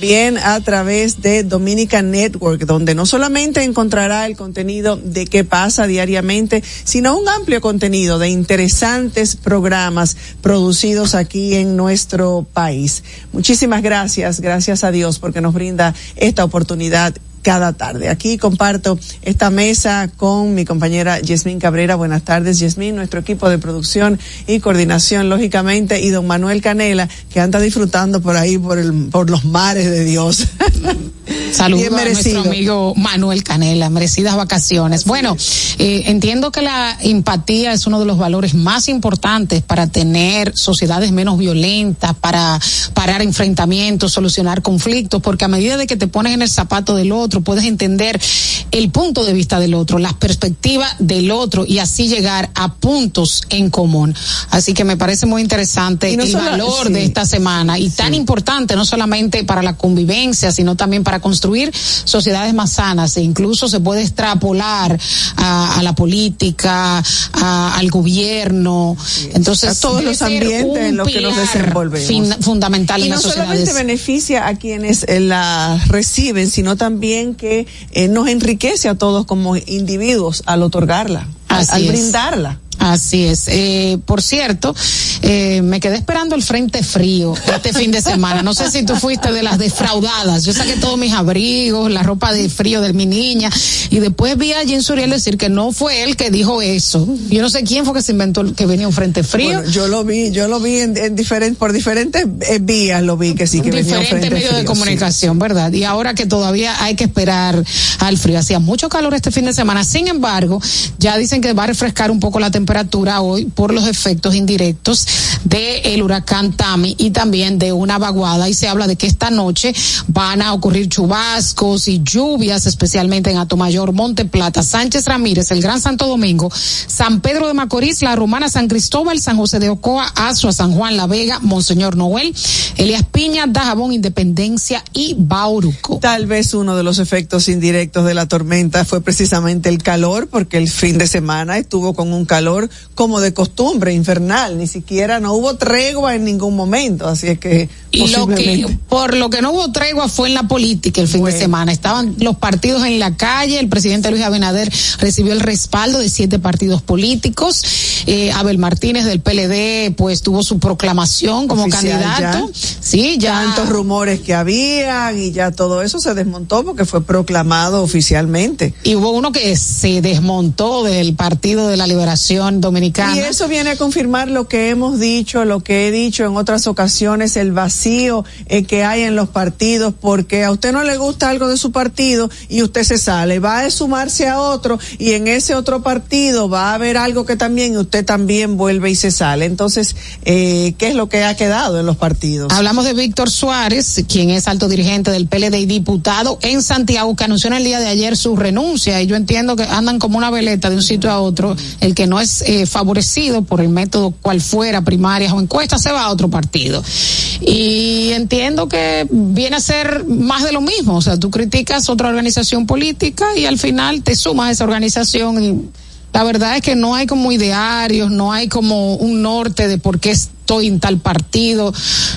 también a través de Dominica Network, donde no solamente encontrará el contenido de qué pasa diariamente, sino un amplio contenido de interesantes programas producidos aquí en nuestro país. Muchísimas gracias, gracias a Dios porque nos brinda esta oportunidad cada tarde. Aquí comparto esta mesa con mi compañera Yasmín Cabrera. Buenas tardes, Yasmín, nuestro equipo de producción y coordinación, lógicamente, y don Manuel Canela, que anda disfrutando por ahí, por, el, por los mares de Dios. Saludos a nuestro amigo Manuel Canela, merecidas vacaciones. Bueno, eh, entiendo que la empatía es uno de los valores más importantes para tener sociedades menos violentas, para parar enfrentamientos, solucionar conflictos, porque a medida de que te pones en el zapato del otro, puedes entender el punto de vista del otro, las perspectivas del otro y así llegar a puntos en común. Así que me parece muy interesante no el solo, valor sí. de esta semana y sí. tan importante no solamente para la convivencia, sino también para construir sociedades más sanas e incluso se puede extrapolar a, a la política, a, al gobierno. Entonces, a todos los ambientes en los que nos desenvolvemos. Fin, fundamental y en no solamente beneficia a quienes eh, la reciben, sino también que eh, nos enriquece a todos como individuos al otorgarla, Así al brindarla. Así es. Eh, por cierto, eh, me quedé esperando el frente frío este fin de semana. No sé si tú fuiste de las defraudadas. Yo saqué todos mis abrigos, la ropa de frío de mi niña, y después vi a Jim Suriel decir que no fue él que dijo eso. Yo no sé quién fue que se inventó que venía un frente frío. Bueno, yo lo vi, yo lo vi en, en diferentes, por diferentes eh, vías lo vi que sí que venía un frente medios frío, de comunicación, sí. ¿verdad? Y ahora que todavía hay que esperar al frío. Hacía mucho calor este fin de semana. Sin embargo, ya dicen que va a refrescar un poco la temperatura hoy por los efectos indirectos del el huracán Tami y también de una vaguada y se habla de que esta noche van a ocurrir chubascos y lluvias especialmente en Atomayor, Monte Plata, Sánchez Ramírez, el Gran Santo Domingo, San Pedro de Macorís, La Romana, San Cristóbal, San José de Ocoa, Azua, San Juan, La Vega, Monseñor Noel, Elías Piña, Dajabón, Independencia y Bauruco. Tal vez uno de los efectos indirectos de la tormenta fue precisamente el calor porque el fin de semana estuvo con un calor calor como de costumbre, infernal, ni siquiera no hubo tregua en ningún momento, así es que y lo que por lo que no hubo tregua fue en la política el fin de semana. Estaban los partidos en la calle, el presidente Luis Abinader recibió el respaldo de siete partidos políticos. Eh, Abel Martínez del PLD pues tuvo su proclamación como candidato. Sí, ya tantos rumores que habían y ya todo eso se desmontó porque fue proclamado oficialmente. Y hubo uno que se desmontó del Partido de la Liberación Dominicana. Y eso viene a confirmar lo que hemos dicho, lo que he dicho en otras ocasiones, el vacío eh, que hay en los partidos, porque a usted no le gusta algo de su partido y usted se sale, va a sumarse a otro y en ese otro partido va a haber algo que también usted también vuelve y se sale. Entonces, eh, ¿qué es lo que ha quedado en los partidos? Hablamos de Víctor Suárez, quien es alto dirigente del PLD y diputado en Santiago, que anunció en el día de ayer su renuncia y yo entiendo que andan como una veleta de un sitio a otro, el que no es eh, favorecido por el método cual fuera, primarias o encuestas, se va a otro partido. Y entiendo que viene a ser más de lo mismo, o sea, tú criticas otra organización política y al final te sumas a esa organización y la verdad es que no hay como idearios, no hay como un norte de por qué estoy en tal partido,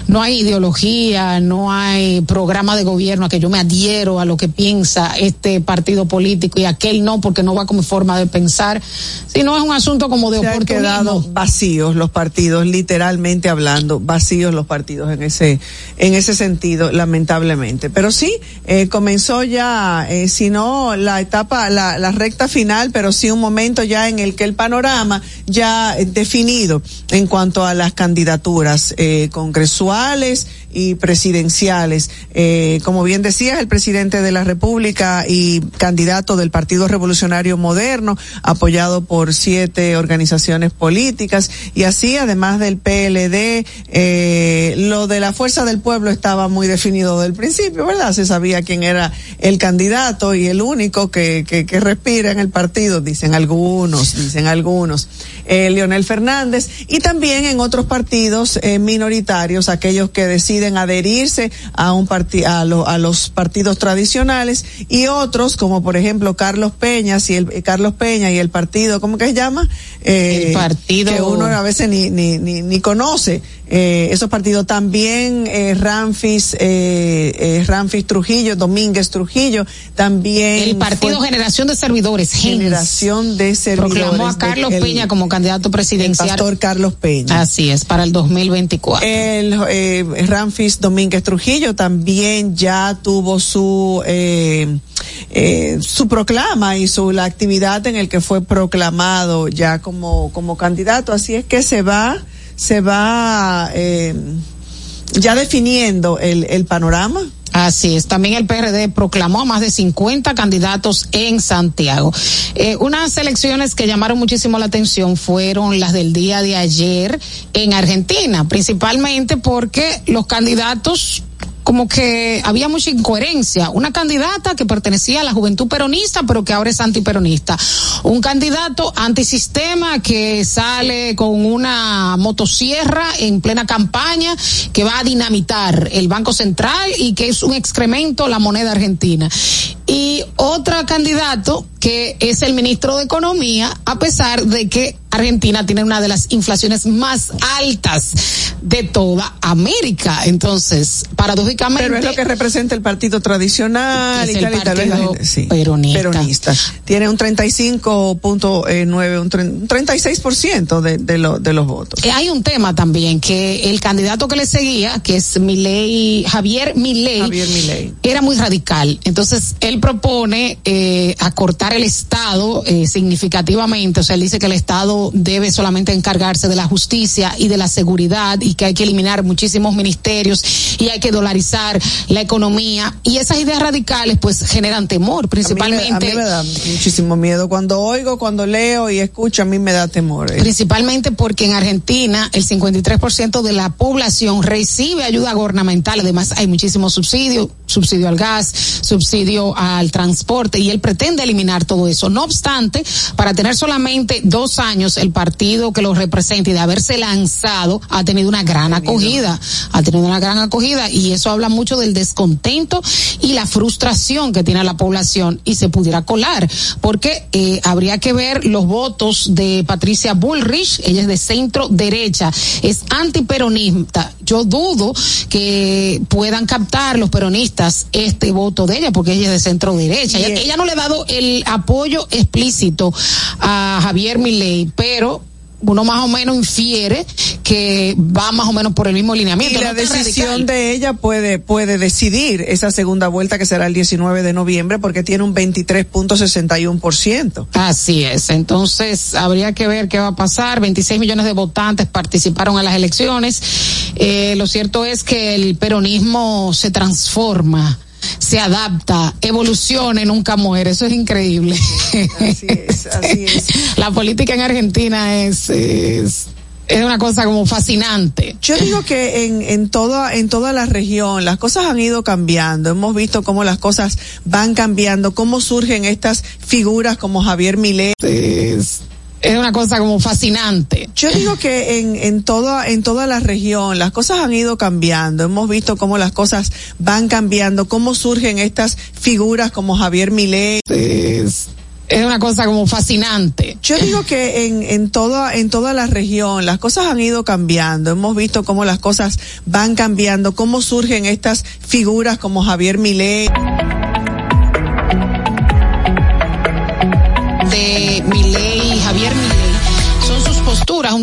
no hay ideología, no hay programa de gobierno a que yo me adhiero a lo que piensa este partido político y aquel no porque no va con mi forma de pensar, sino es un asunto como de Se Han quedado vacíos los partidos, literalmente hablando, vacíos los partidos en ese en ese sentido, lamentablemente. Pero sí, eh, comenzó ya, eh, si no la etapa, la, la recta final, pero sí un momento ya en el que el panorama ya definido en cuanto a las candidaturas candidaturas eh, congresuales y presidenciales. Eh, como bien decías, el presidente de la República y candidato del Partido Revolucionario Moderno, apoyado por siete organizaciones políticas, y así, además del PLD, eh, lo de la Fuerza del Pueblo estaba muy definido del principio, ¿verdad? Se sabía quién era el candidato y el único que, que, que respira en el partido, dicen algunos, dicen algunos, eh, Leonel Fernández, y también en otros partidos eh, minoritarios, aquellos que deciden adherirse a un partido a, a, los partidos tradicionales y otros como por ejemplo Carlos Peña y el Carlos Peña y el partido cómo que se llama eh, el partido que uno a veces ni ni ni, ni conoce eh, esos partidos también eh, Ramfis eh, eh, Ramfis Trujillo Domínguez Trujillo también el partido Generación de Servidores Generación de Servidores proclamó a Carlos de, Peña como candidato presidencial. el pastor Carlos Peña. Así es para el 2024 el eh, Ramfis Domínguez Trujillo también ya tuvo su eh, eh, su proclama y su la actividad en el que fue proclamado ya como como candidato. Así es que se va se va eh, ya definiendo el, el panorama. Así es. También el PRD proclamó a más de 50 candidatos en Santiago. Eh, unas elecciones que llamaron muchísimo la atención fueron las del día de ayer en Argentina, principalmente porque los candidatos como que había mucha incoherencia. Una candidata que pertenecía a la juventud peronista, pero que ahora es antiperonista. Un candidato antisistema que sale con una motosierra en plena campaña que va a dinamitar el Banco Central y que es un excremento la moneda argentina. Y otro candidato que es el ministro de Economía, a pesar de que Argentina tiene una de las inflaciones más altas de toda América. Entonces, paradójicamente. Pero es lo que representa el partido tradicional y tal y tal. Sí, peronista. peronista. Tiene un 35.9, un 36% de, de, lo, de los votos. Eh, hay un tema también que el candidato que le seguía, que es Milei, Javier Milei, Javier Milei. era muy radical. Entonces, él propone eh, acortar el Estado eh, significativamente. O sea, él dice que el Estado debe solamente encargarse de la justicia y de la seguridad y que hay que eliminar muchísimos ministerios y hay que dolarizar la economía. Y esas ideas radicales pues generan temor, principalmente. A mí me, a mí me da muchísimo miedo. Cuando oigo, cuando leo y escucho, a mí me da temor. Eh. Principalmente porque en Argentina el 53% de la población recibe ayuda gubernamental. Además hay muchísimos subsidios, subsidio al gas, subsidio al transporte y él pretende eliminar todo eso. No obstante, para tener solamente dos años el partido que lo representa y de haberse lanzado ha tenido una gran acogida, ha tenido una gran acogida y eso habla mucho del descontento y la frustración que tiene la población y se pudiera colar, porque eh, habría que ver los votos de Patricia Bullrich, ella es de centro derecha, es antiperonista. Yo dudo que puedan captar los peronistas este voto de ella, porque ella es de centro derecha. Ella, ella no le ha dado el apoyo explícito a Javier Milei, pero uno más o menos infiere que va más o menos por el mismo lineamiento. Y la decisión de ella puede, puede decidir esa segunda vuelta que será el 19 de noviembre porque tiene un 23.61%. Así es. Entonces habría que ver qué va a pasar. 26 millones de votantes participaron en las elecciones. Eh, lo cierto es que el peronismo se transforma se adapta, evoluciona y nunca muere. Eso es increíble. Así es, así es. La política en Argentina es, es es una cosa como fascinante. Yo digo que en, en toda en toda la región las cosas han ido cambiando. Hemos visto cómo las cosas van cambiando, cómo surgen estas figuras como Javier Milei. Es, una cosa como fascinante. Yo digo que en, en toda en toda la región las cosas han ido cambiando. Hemos visto cómo las cosas van cambiando, cómo surgen estas figuras como Javier Milei. Es, es una cosa como fascinante. Yo digo que en, en toda en toda la región las cosas han ido cambiando. Hemos visto cómo las cosas van cambiando, cómo surgen estas figuras como Javier Milei.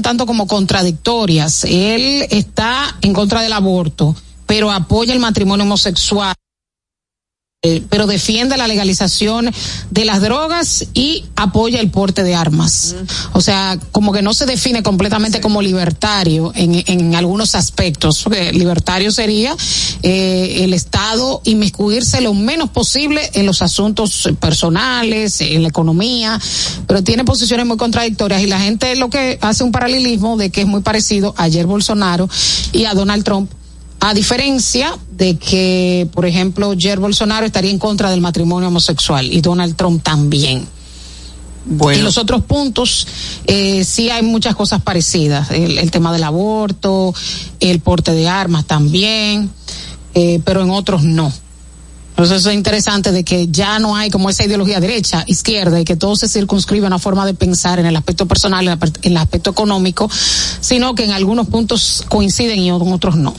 Tanto como contradictorias. Él está en contra del aborto, pero apoya el matrimonio homosexual. Eh, pero defiende la legalización de las drogas y apoya el porte de armas. O sea, como que no se define completamente como libertario en, en algunos aspectos. Porque libertario sería eh, el Estado inmiscuirse lo menos posible en los asuntos personales, en la economía, pero tiene posiciones muy contradictorias y la gente lo que hace un paralelismo de que es muy parecido a ayer Bolsonaro y a Donald Trump a diferencia de que, por ejemplo, Jair Bolsonaro estaría en contra del matrimonio homosexual y Donald Trump también. Bueno. En los otros puntos eh, sí hay muchas cosas parecidas. El, el, tema del aborto, el porte de armas también, eh, pero en otros no. Entonces eso es interesante de que ya no hay como esa ideología derecha, izquierda, y que todo se circunscribe a una forma de pensar en el aspecto personal, en el aspecto económico, sino que en algunos puntos coinciden y en otros no.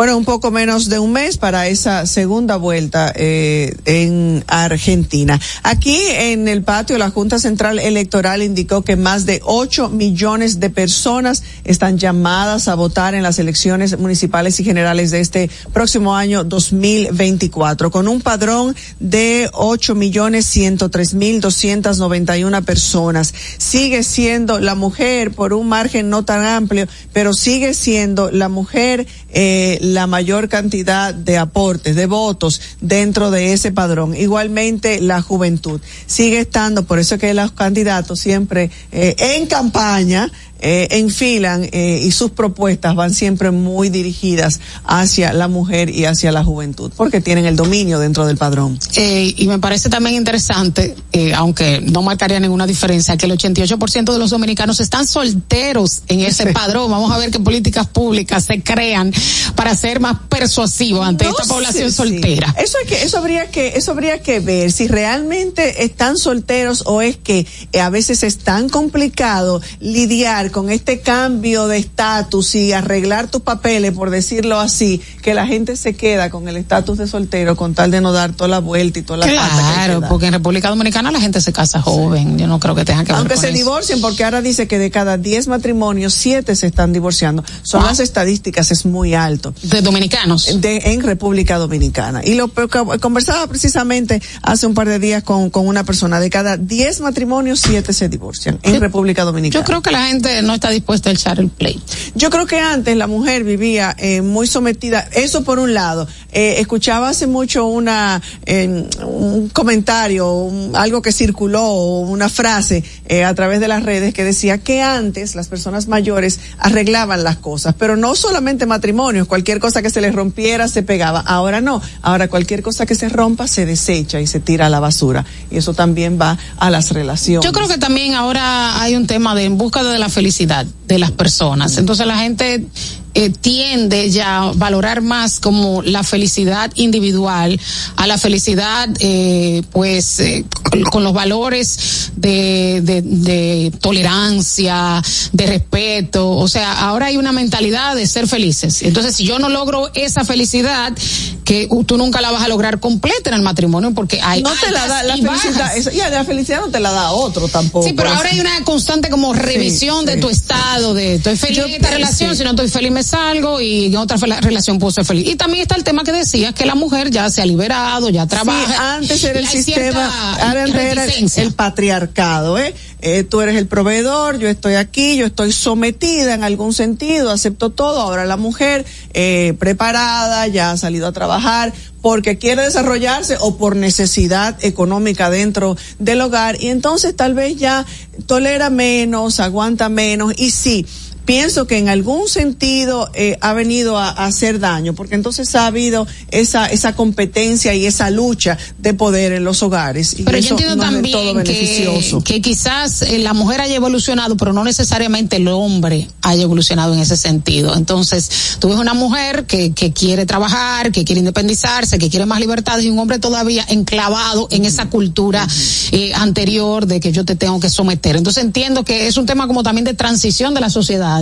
Bueno, un poco menos de un mes para esa segunda vuelta eh, en Argentina. Aquí en el patio, la Junta Central Electoral indicó que más de 8 millones de personas están llamadas a votar en las elecciones municipales y generales de este próximo año 2024, con un padrón de 8 millones 103 mil 291 personas. Sigue siendo la mujer por un margen no tan amplio, pero sigue siendo la mujer eh, la mayor cantidad de aportes, de votos dentro de ese padrón. Igualmente la juventud sigue estando, por eso que los candidatos siempre eh, en campaña eh, enfilan eh, y sus propuestas van siempre muy dirigidas hacia la mujer y hacia la juventud, porque tienen el dominio dentro del padrón. Eh, y me parece también interesante, eh, aunque no marcaría ninguna diferencia, que el 88% de los dominicanos están solteros en ese sí. padrón. Vamos a ver qué políticas públicas se crean para ser más persuasivos ante no esta población soltera. Sí. Eso, es que, eso, habría que, eso habría que ver si realmente están solteros o es que a veces es tan complicado lidiar con este cambio de estatus y arreglar tus papeles, por decirlo así, que la gente se queda con el estatus de soltero con tal de no dar toda la vuelta y toda la Claro, porque en República Dominicana la gente se casa joven. Sí. Yo no creo que tengan que Aunque se eso. divorcien, porque ahora dice que de cada 10 matrimonios, 7 se están divorciando. Son wow. las estadísticas, es muy alto. De dominicanos. De, en República Dominicana. Y lo conversaba precisamente hace un par de días con, con una persona. De cada 10 matrimonios, 7 se divorcian en yo, República Dominicana. Yo creo que la gente mujer no está dispuesta a echar el play. Yo creo que antes la mujer vivía eh, muy sometida, eso por un lado. Eh, escuchaba hace mucho una un comentario, algo que circuló, una frase eh, a través de las redes que decía que antes las personas mayores arreglaban las cosas, pero no solamente matrimonios, cualquier cosa que se les rompiera se pegaba. Ahora no, ahora cualquier cosa que se rompa se desecha y se tira a la basura. Y eso también va a las relaciones. Yo creo que también ahora hay un tema de en busca de la felicidad de las personas. Entonces la gente eh, tiende ya a valorar más como la felicidad individual a la felicidad eh, pues eh, con, los valores de, de, de, tolerancia de respeto. O sea ahora hay una mentalidad de ser felices. Entonces si yo no logro esa felicidad que tú nunca la vas a lograr completa en el matrimonio porque hay no te la da la felicidad y la felicidad no te la da otro tampoco sí pero ahora hay una constante como revisión de tu estado de estoy feliz en esta relación si no estoy feliz algo y en otra relación puedo ser feliz. Y también está el tema que decía que la mujer ya se ha liberado, ya trabaja. antes era el sistema, antes era el, patriarcado, ¿eh? ¿eh? Tú eres el proveedor, yo estoy aquí, yo estoy sometida en algún sentido, acepto todo. Ahora la mujer eh, preparada, ya ha salido a trabajar porque quiere desarrollarse o por necesidad económica dentro del hogar y entonces tal vez ya tolera menos, aguanta menos y sí pienso que en algún sentido eh, ha venido a, hacer daño, porque entonces ha habido esa esa competencia y esa lucha de poder en los hogares. pero yo entiendo también que, quizás eh, la mujer haya evolucionado, pero no necesariamente el hombre haya evolucionado en ese sentido. Entonces, tú ves una mujer que, que quiere trabajar, que quiere independizarse, que quiere más libertad, y un hombre todavía enclavado en esa cultura eh, anterior de que yo te tengo que someter. Entonces entiendo que es un tema como también de transición de la sociedad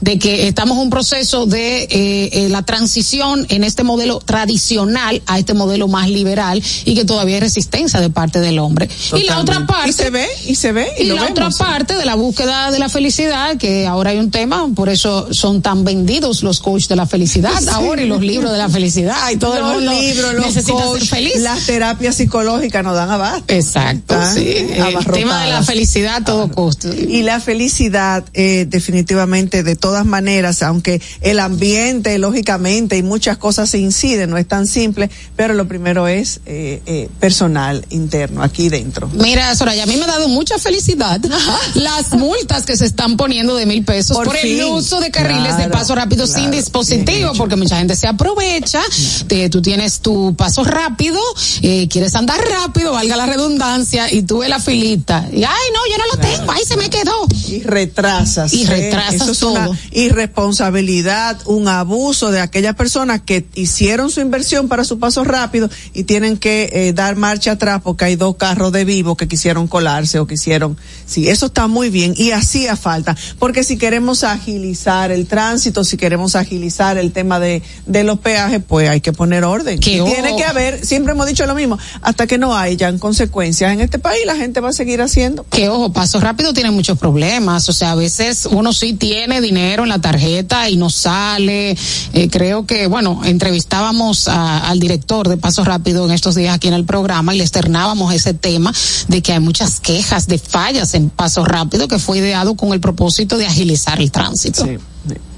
de que estamos en un proceso de eh, eh, la transición en este modelo tradicional a este modelo más liberal y que todavía hay resistencia de parte del hombre. Y la otra parte. Y se ve, y se ve. Y, la otra parte de la búsqueda de la felicidad, que ahora hay un tema, por eso son tan vendidos los coaches de la felicidad ahora y los libros de la felicidad y todo el mundo libros, los necesita ser feliz. Las terapias psicológicas nos dan abasto. Exacto, sí. El tema de la felicidad a todo costo. Y la felicidad, eh, definitivamente de todas maneras, aunque el ambiente, lógicamente, y muchas cosas se inciden, no es tan simple, pero lo primero es eh, eh, personal, interno, aquí dentro. Mira, Soraya, a mí me ha dado mucha felicidad las multas que se están poniendo de mil pesos por, el uso de carriles de paso rápido sin dispositivo, porque mucha gente se aprovecha, te, tú tienes tu paso rápido, eh, quieres andar rápido, valga la redundancia, y tú ves la filita, y ay, no, yo no lo tengo, ahí se me quedó. Y retrasas. Y retrasas eso es una irresponsabilidad, un abuso de aquellas personas que hicieron su inversión para su paso rápido y tienen que eh, dar marcha atrás porque hay dos carros de vivo que quisieron colarse o quisieron. Sí, eso está muy bien y hacía falta, porque si queremos agilizar el tránsito, si queremos agilizar el tema de, de los peajes, pues hay que poner orden. tiene que haber, siempre hemos dicho lo mismo, hasta que no hayan consecuencias en este país, la gente va a seguir haciendo. Que ojo, paso rápido tiene muchos problemas, o sea, a veces uno sí tiene dinero en la tarjeta y no sale. Eh, creo que, bueno, entrevistábamos al director de Paso Rápido en estos días aquí en el programa y le externábamos ese tema de que hay muchas quejas de fallas en Paso Rápido que fue ideado con el propósito de agilizar el tránsito. Sí.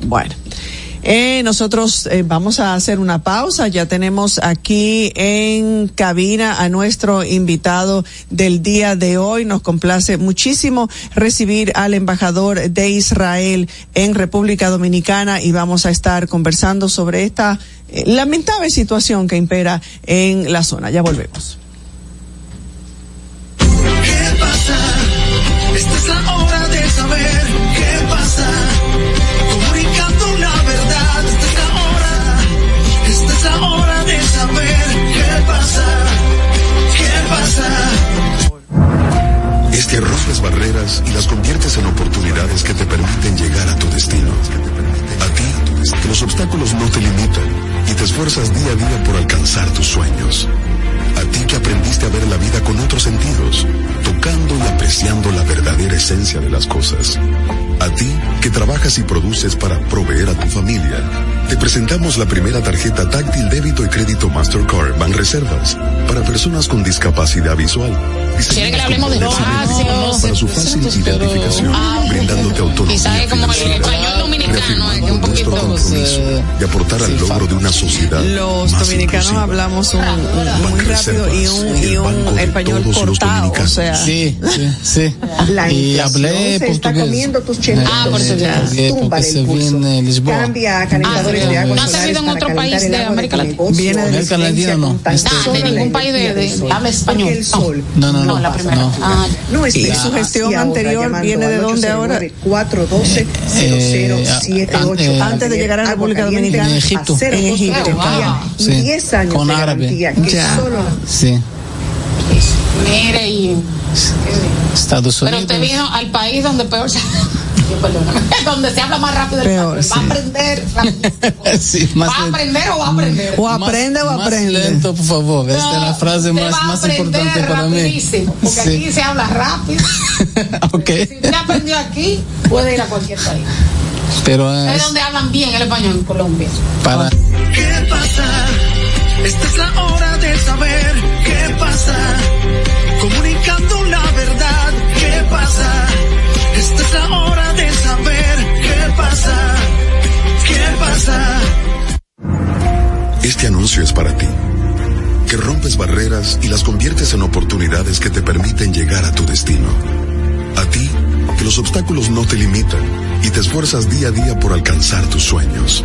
Bueno. Eh, nosotros eh, vamos a hacer una pausa. Ya tenemos aquí en cabina a nuestro invitado del día de hoy. Nos complace muchísimo recibir al embajador de Israel en República Dominicana y vamos a estar conversando sobre esta eh, lamentable situación que impera en la zona. Ya volvemos. Barreras y las conviertes en oportunidades que te permiten llegar a tu destino. A ti, los obstáculos no te limitan y te esfuerzas día a día por alcanzar tus sueños. A ti que aprendiste a ver la vida con otros sentidos, tocando y apreciando la verdadera esencia de las cosas. A ti que trabajas y produces para proveer a tu familia. Te presentamos la primera tarjeta táctil débito y crédito Mastercard Reservas para personas con discapacidad visual ¿Quiere que le hablemos de espacio? Para su fácil identificación, ah, brindándote autonomía. Quizás como el español dominicano, es un poquito. compromiso y aportar al logro de una sociedad. Los dominicanos hablamos un, muy rápido y un, y un español cortado, o sea. Sí, sí, sí. La y hablé se está comiendo tus chelitos. Ah, por eso ya. Tumba el pulso. Cambia a de agua. ¿No ha servido en otro país de América Latina? Viene de América Latina, no. De ningún país de habla español. No, no, no. la primera. No, ah, es su gestión anterior viene de dónde ahora? 412 0078 antes de llegar a la República Dominicana. En Egipto. En Egipto. Sí. 10 años Con árabe. solo Sí. Mire y Estados pero Unidos. usted vino al país donde peor se donde se habla más rápido el Peor, español. va a sí. aprender sí, más va a aprender o va a aprender o aprende o Más aprende. lento, por favor. Esta es la frase más, más aprender importante para mí. rapidísimo, porque Sí. aquí se habla rápido ok. si usted aprendió aquí puede ir a cualquier país Pero es es donde hablan bien el español en Colombia para. ¿Qué pasa? Esta es la hora de saber qué pasa. Comunicando la verdad, ¿qué pasa? Esta es la hora ¿Qué pasa? Este anuncio es para ti, que rompes barreras y las conviertes en oportunidades que te permiten llegar a tu destino. A ti, que los obstáculos no te limitan y te esfuerzas día a día por alcanzar tus sueños.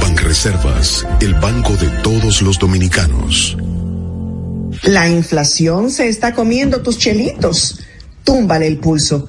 Banreservas, el banco de todos los dominicanos. La inflación se está comiendo tus chelitos. Túmbale el pulso.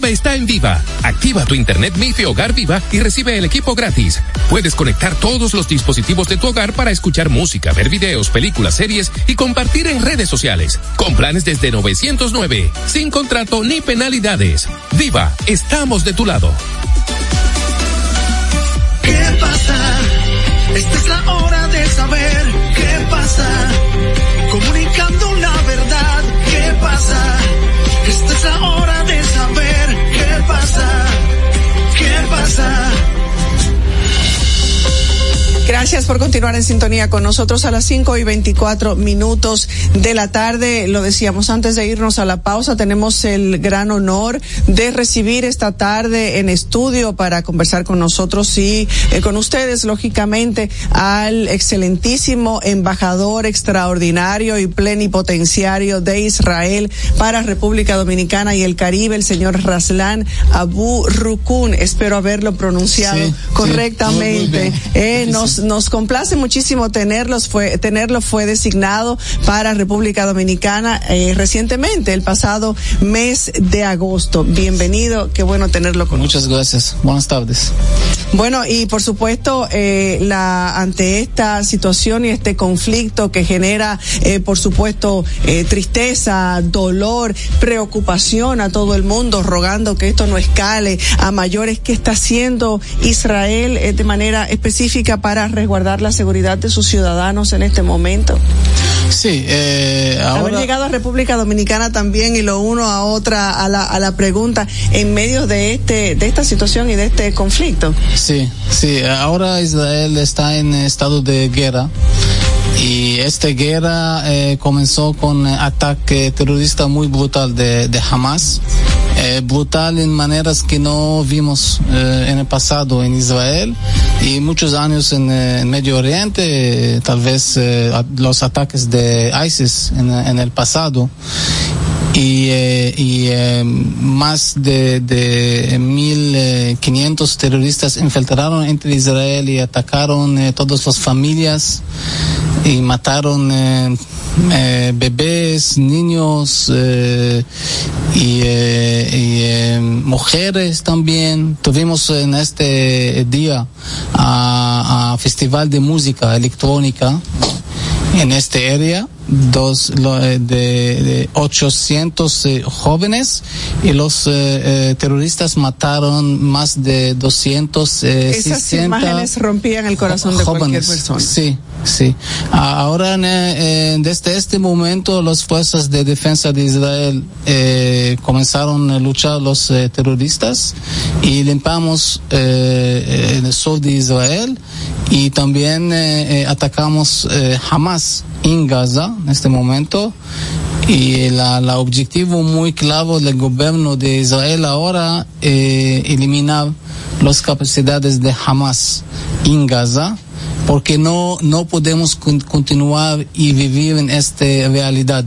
Clave está en Viva. Activa tu internet MIFI Hogar Viva y recibe el equipo gratis. Puedes conectar todos los dispositivos de tu hogar para escuchar música, ver videos, películas, series y compartir en redes sociales. Con planes desde 909, sin contrato ni penalidades. Viva, estamos de tu lado. ¿Qué pasa? Esta es la hora de saber qué pasa. Comunicando la verdad, ¿qué pasa? Esta es la hora pasa. ¿Qué pasa? Gracias por continuar en sintonía con nosotros a las 5 y 24 minutos de la tarde. Lo decíamos antes de irnos a la pausa, tenemos el gran honor de recibir esta tarde en estudio para conversar con nosotros y eh, con ustedes, lógicamente, al excelentísimo embajador extraordinario y plenipotenciario de Israel para República Dominicana y el Caribe, el señor Raslan Abu Rukun. Espero haberlo pronunciado Sí, correctamente. Eh, nos. Nos complace muchísimo tenerlos, fue, tenerlo fue designado para República Dominicana eh, recientemente, el pasado mes de agosto. Bienvenido, qué bueno tenerlo con Muchas gracias. Buenas tardes. Bueno, y por supuesto, eh, la, ante esta situación y este conflicto que genera, eh, por supuesto, eh, tristeza, dolor, preocupación a todo el mundo, rogando que esto no escale a mayores, ¿qué está haciendo Israel de manera específica para resguardar la seguridad de sus ciudadanos en este momento? Sí, eh, Haber ahora, llegado a República Dominicana también y lo uno a otra a la, a la pregunta en medio de este de esta situación y de este conflicto. sí, sí, ahora Israel está en estado de guerra. Y esta guerra eh, comenzó con ataque terrorista muy brutal de, de Hamas. Eh, brutal en maneras que no vimos eh, en el pasado en Israel y muchos años en, eh, Medio Oriente, tal vez los ataques de ISIS en el pasado y, eh, eh, más de, de 1.500 terroristas infiltraron entre Israel y atacaron eh, todas las familias y mataron eh, eh, bebés, niños eh, y, eh, eh, mujeres también. Tuvimos en este día a, a festival de música electrónica en este área dos eh, de, de 800 eh, jóvenes y los eh, eh, terroristas mataron más de 200 eh, Esas 60 imágenes rompían el corazón de cualquier jóvenes. persona. Sí, sí. Ahora, eh, desde este momento, las fuerzas de defensa de Israel eh, comenzaron a luchar los eh, terroristas y limpiamos eh, eh, el sur de Israel y también atacamos eh, Hamas en Gaza en este momento. Y la objetivo muy claro del gobierno de Israel ahora eh, eliminar las capacidades de Hamas en Gaza porque no no podemos con- continuar y vivir en esta realidad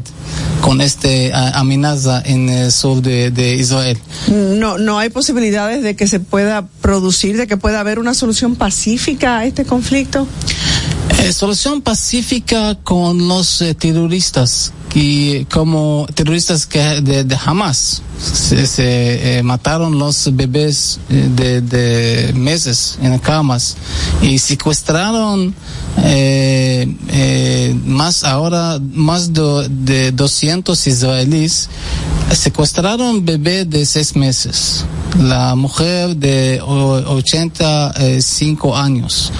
con esta ah, amenaza en el sur de, de Israel. No, no hay posibilidades de que se pueda producir, de que pueda haber una solución pacífica a este conflicto. Eh, solución pacífica con los eh, terroristas que como terroristas que de, de Hamas. Se, se, eh, mataron los bebés eh, de, de meses en camas y secuestraron eh, eh, más ahora más de, de 200 israelíes. Secuestraron bebé de seis meses. La mujer de o- 85 años.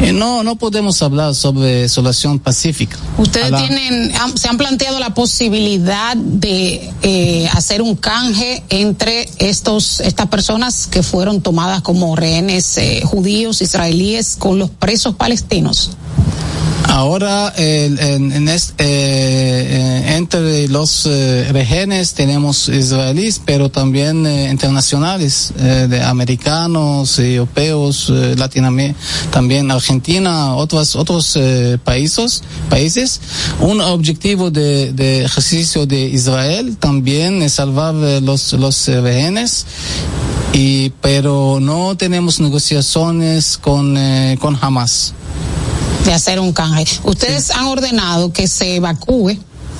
Y no no podemos hablar sobre solución pacífica. Ustedes la- tienen, se han planteado la posibilidad de eh, hacer un canje entre estos, estas personas que fueron tomadas como rehenes eh, judíos, israelíes, con los presos palestinos. Ahora, en, en este, eh, entre los eh, rehenes tenemos israelíes, pero también eh, internacionales, de americanos, europeos, también Argentina, otros otros países, países. Un objetivo de, ejercicio de Israel también es salvar los los eh, rehenes y pero no tenemos negociaciones con eh, con Hamas. De hacer un canje. Ustedes han ordenado que se evacúe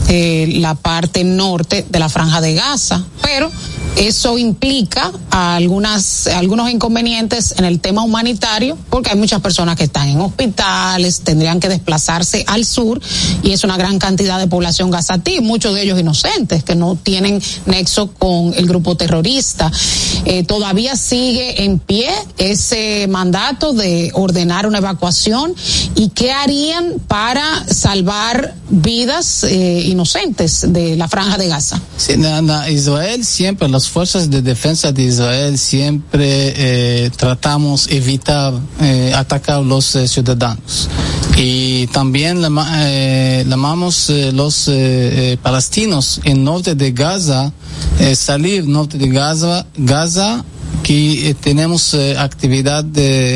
eh, la parte norte de la franja de Gaza, pero eso implica algunas algunos inconvenientes en el tema humanitario porque hay muchas personas que están en hospitales, tendrían que desplazarse al sur y es una gran cantidad de población gazatí, muchos de ellos inocentes que no tienen nexo con el grupo terrorista. Eh, todavía sigue en pie ese mandato de ordenar una evacuación y qué harían para salvar vidas eh, inocentes de la franja de Gaza. Israel siempre, las fuerzas de defensa de Israel siempre eh, tratamos evitar eh, atacar los eh, ciudadanos. Y también lama- llamamos eh, los eh, eh, palestinos en norte de Gaza, salir norte de Gaza, Gaza que tenemos actividad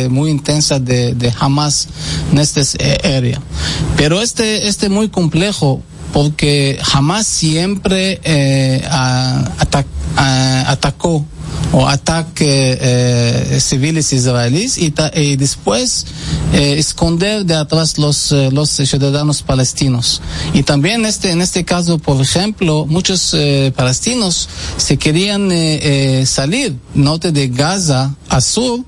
muy intensa de, de Hamas en esta área. Pero este este muy complejo porque Hamas siempre eh, a- ata- a- atacó o ataque eh, civiles israelíes y, y después eh, esconder de atrás los, eh, los ciudadanos palestinos. Y también este, en este caso, por ejemplo, muchos palestinos se querían salir norte de Gaza a sur,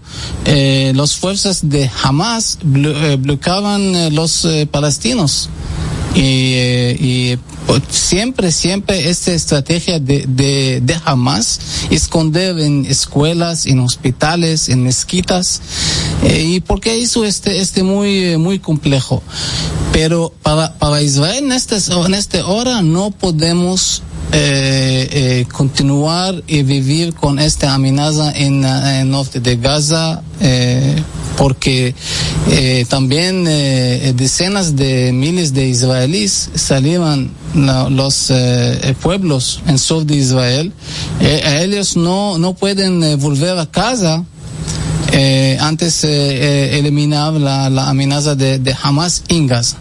las fuerzas de Hamas bloqueaban los palestinos. Y, y pues, siempre, siempre esta estrategia de, de, de Hamas esconder en escuelas, en hospitales, en mezquitas, eh, y porque hizo este, este muy, muy complejo. Pero para, para Israel en esta, en esta hora no podemos eh, eh, continuar y vivir con esta amenaza en, el norte de Gaza, eh, porque eh, también eh, decenas de miles de israelíes salieron los eh, pueblos en sur de Israel. ellos no, no pueden volver a casa antes de eliminar la, la amenaza de, de Hamas en Gaza.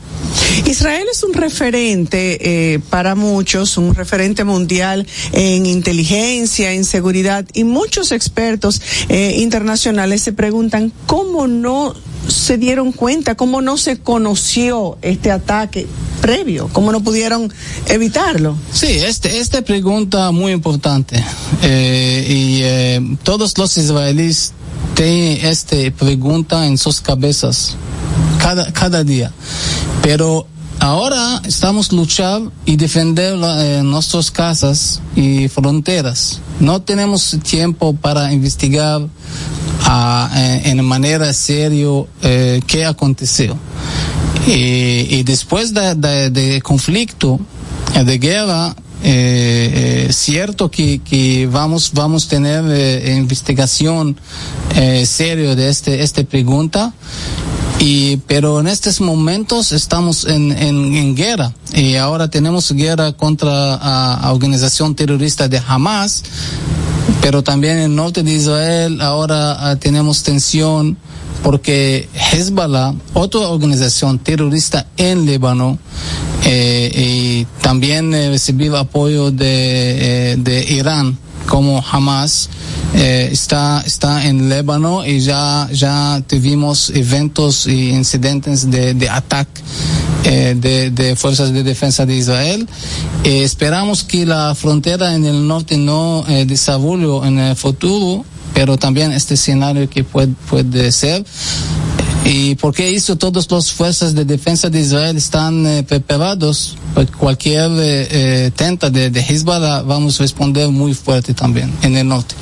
Israel es un referente eh, para muchos, un referente mundial en inteligencia, en seguridad, y muchos expertos eh, internacionales se preguntan cómo no se dieron cuenta, cómo no se conoció este ataque previo, cómo no pudieron evitarlo. Sí, este, esta pregunta muy importante eh, y eh, todos los israelíes tienen esta pregunta en sus cabezas cada, cada día. Pero ahora estamos luchando y defender eh, nuestras casas y fronteras. No tenemos tiempo para investigar ah, en, en, manera seria eh, qué aconteció. Y, después de, de, de, conflicto, de guerra, eh, eh, cierto que, que vamos vamos a tener eh, investigación eh, serio de este esta pregunta y, pero en estos momentos estamos en, en, en guerra y ahora tenemos guerra contra la organización terrorista de Hamas, pero también en el norte de Israel ahora uh, tenemos tensión porque Hezbollah, otra organización terrorista en Líbano, eh, y también eh, recibió apoyo de, eh, de Irán como Hamas eh, está está en Líbano y ya ya tuvimos eventos y incidentes de, de ataque de, de, fuerzas de defensa de Israel. Esperamos que la frontera en el norte no desarrolle en el futuro, pero también este escenario que puede, puede ser. Y porque eso todas las fuerzas de defensa de Israel están eh, preparados, cualquier eh, eh, tenta de, de Hezbollah vamos a responder muy fuerte también en el norte.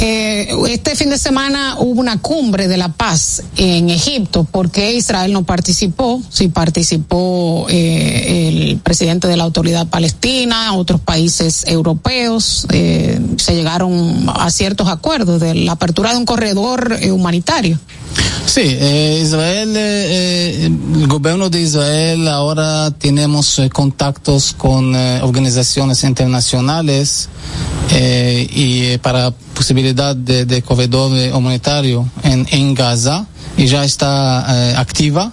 Eh, este fin de semana hubo una cumbre de la paz en Egipto. ¿Por qué Israel no participó? Sí participó eh, el presidente de la autoridad palestina, otros países europeos. Eh, se llegaron a ciertos acuerdos de la apertura de un corredor humanitario. Sí, eh, Israel, eh, el gobierno de Israel ahora tenemos eh, contactos con organizaciones internacionales y para posibilidad de, de corredor humanitario en, en, Gaza ya está activa.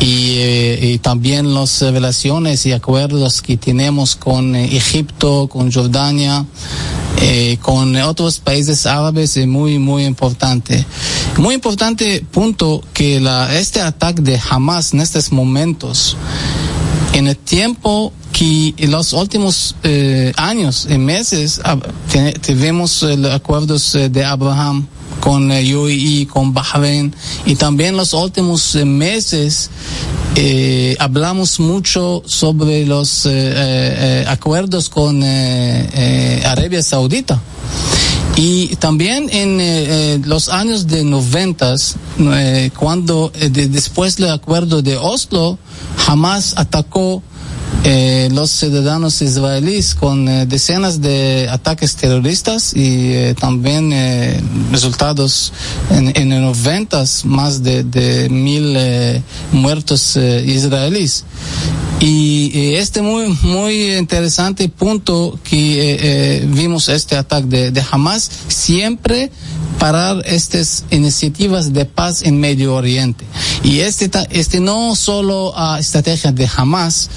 Y, y, también las relaciones y acuerdos que tenemos con Egipto, con Jordania, eh, con otros países árabes es muy, muy importante. Muy importante punto que la, este ataque de Hamas en estos momentos, en el tiempo que en los últimos eh, años y meses tuvimos eh, acuerdos de Abraham con UAE, con Bahrein y también los últimos meses eh, hablamos mucho sobre los eh, eh, acuerdos con Arabia Saudita. Y también en los años de noventas, cuando después del acuerdo de Oslo, jamás atacó eh, los ciudadanos israelíes con eh, decenas de ataques terroristas y eh, también resultados en, en los noventas más de, de mil muertos israelíes. Y este muy muy interesante punto que vimos este ataque de Hamas siempre parar estas iniciativas de paz en Medio Oriente. Y este, este no solo a estrategia de Hamas,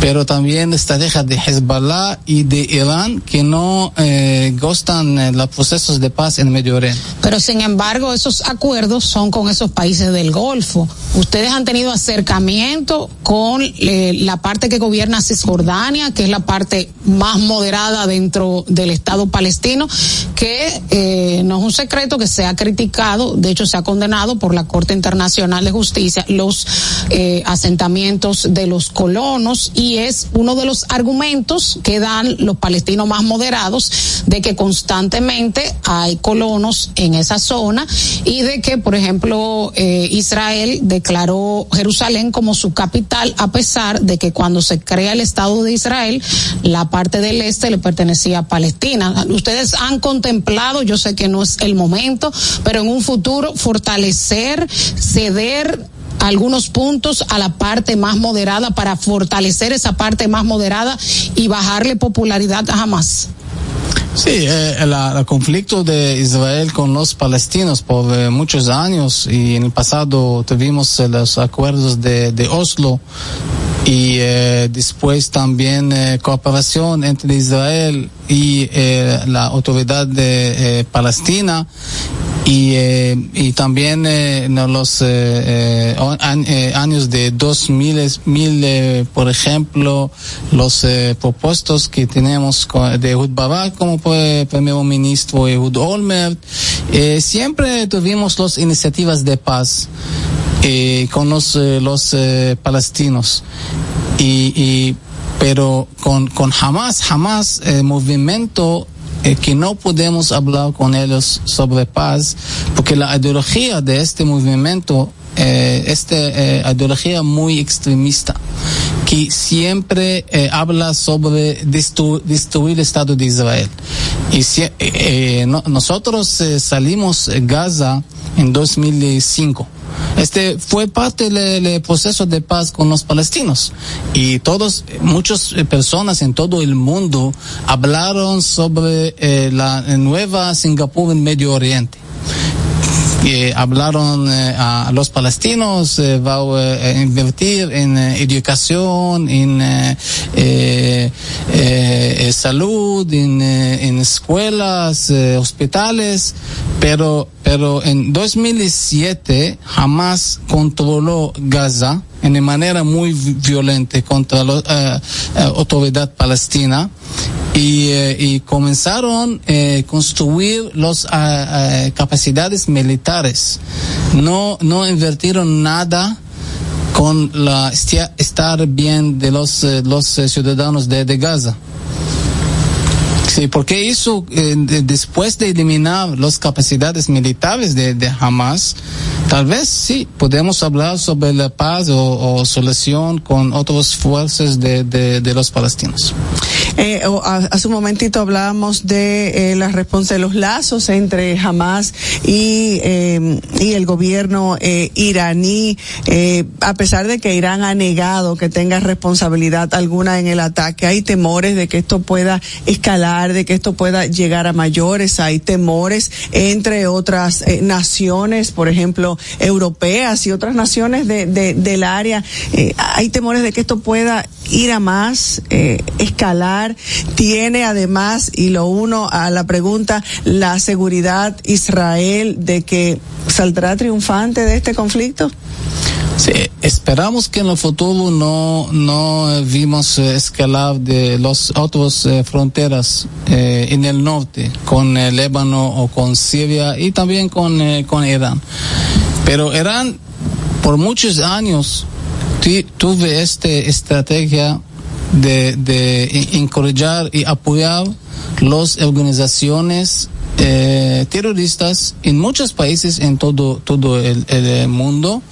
pero también estrategia de Hezbollah y de Irán que no eh, gustan eh, los procesos de paz en Medio Oriente. Pero sin embargo, esos acuerdos son con esos países del Golfo. Ustedes han tenido acercamiento con eh, la parte que gobierna Cisjordania, que es la parte más moderada dentro del Estado palestino, que eh, no es un secreto que se ha criticado, de hecho se ha condenado por la Corte Internacional de Justicia los eh, asentamientos de los colonos y es uno de los argumentos que dan los palestinos más moderados de que constantemente hay colonos en esa zona y de que, por ejemplo, eh, Israel declaró Jerusalén como su capital a pesar de que cuando se crea el Estado de Israel, la parte del este le pertenecía a Palestina. Ustedes han contemplado, yo sé que no es el momento, pero en un futuro fortalecer, ceder algunos puntos a la parte más moderada para fortalecer esa parte más moderada y bajarle popularidad a Hamas. Sí, eh, el, conflicto de Israel con los palestinos por eh, muchos años y en el pasado tuvimos eh, los acuerdos de, de Oslo y eh, después también eh, cooperación entre Israel y eh, la autoridad de eh, Palestina y, eh, y también en los años de 2000, mil, por ejemplo, los propuestos que tenemos de Ehud Barak como primer ministro, Ehud Olmert, siempre tuvimos las iniciativas de paz con los, los palestinos. Y, pero con, con jamás, jamás el movimiento eh, que no podemos hablar con ellos sobre paz, porque la ideología de este movimiento eh, esta eh, ideología muy extremista que siempre eh, habla sobre destru destruir el Estado de Israel. Y eh, nosotros salimos de Gaza en 2005 este fue parte del, proceso de paz con los palestinos. Y todos muchas personas en todo el mundo hablaron sobre eh, la nueva Singapur en Medio Oriente eh, hablaron eh, a los palestinos eh, va a invertir en educación, en salud, en, en escuelas, hospitales, pero pero en 2007 jamás controló Gaza en manera muy violenta contra la uh, autoridad palestina y, eh, comenzaron a eh, construir las capacidades militares. No, no invirtieron nada con la estar bien de los, los ciudadanos de, de Gaza. Sí, porque eso, eh, de, después de eliminar las capacidades militares de, de, Hamas, tal vez sí podemos hablar sobre la paz o, solución con otras fuerzas de, de, los palestinos. Eh, hace un momentito hablábamos de eh, la respuesta de los lazos entre Hamas y, eh, y el gobierno eh, iraní, a pesar de que Irán ha negado que tenga responsabilidad alguna en el ataque. Hay temores de que esto pueda escalar, de que esto pueda llegar a mayores. Hay temores entre otras eh, naciones, por ejemplo, europeas y otras naciones de, de, del área. hay temores de que esto pueda ir a más, escalar tiene además, y lo uno a la pregunta, la seguridad Israel de que saldrá triunfante de este conflicto? Sí, esperamos que en el futuro no, no vimos eh, escalar de las otras eh, fronteras eh, en el norte, con el Líbano o con Siria y también con, eh, con Irán. Pero Irán, por muchos años, tuve esta estrategia de, de encorajar y apoyar las organizaciones eh, terroristas en muchos países en todo todo el, el mundo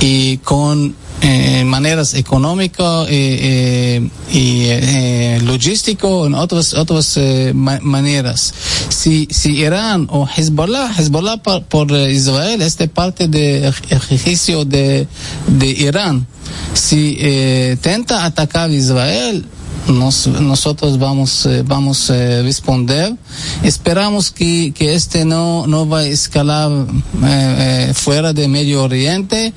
y con eh, maneras económicas eh, eh, y eh, logístico en otras otras eh, ma maneras. Si si Irán o Hezbollah Hezbollah por, por Israel es parte de ejercicio de de Irán. Si eh, tenta atacar Israel nos, nosotros vamos eh, vamos a responder. Esperamos que, que este no no va a escalar eh, fuera de Medio Oriente,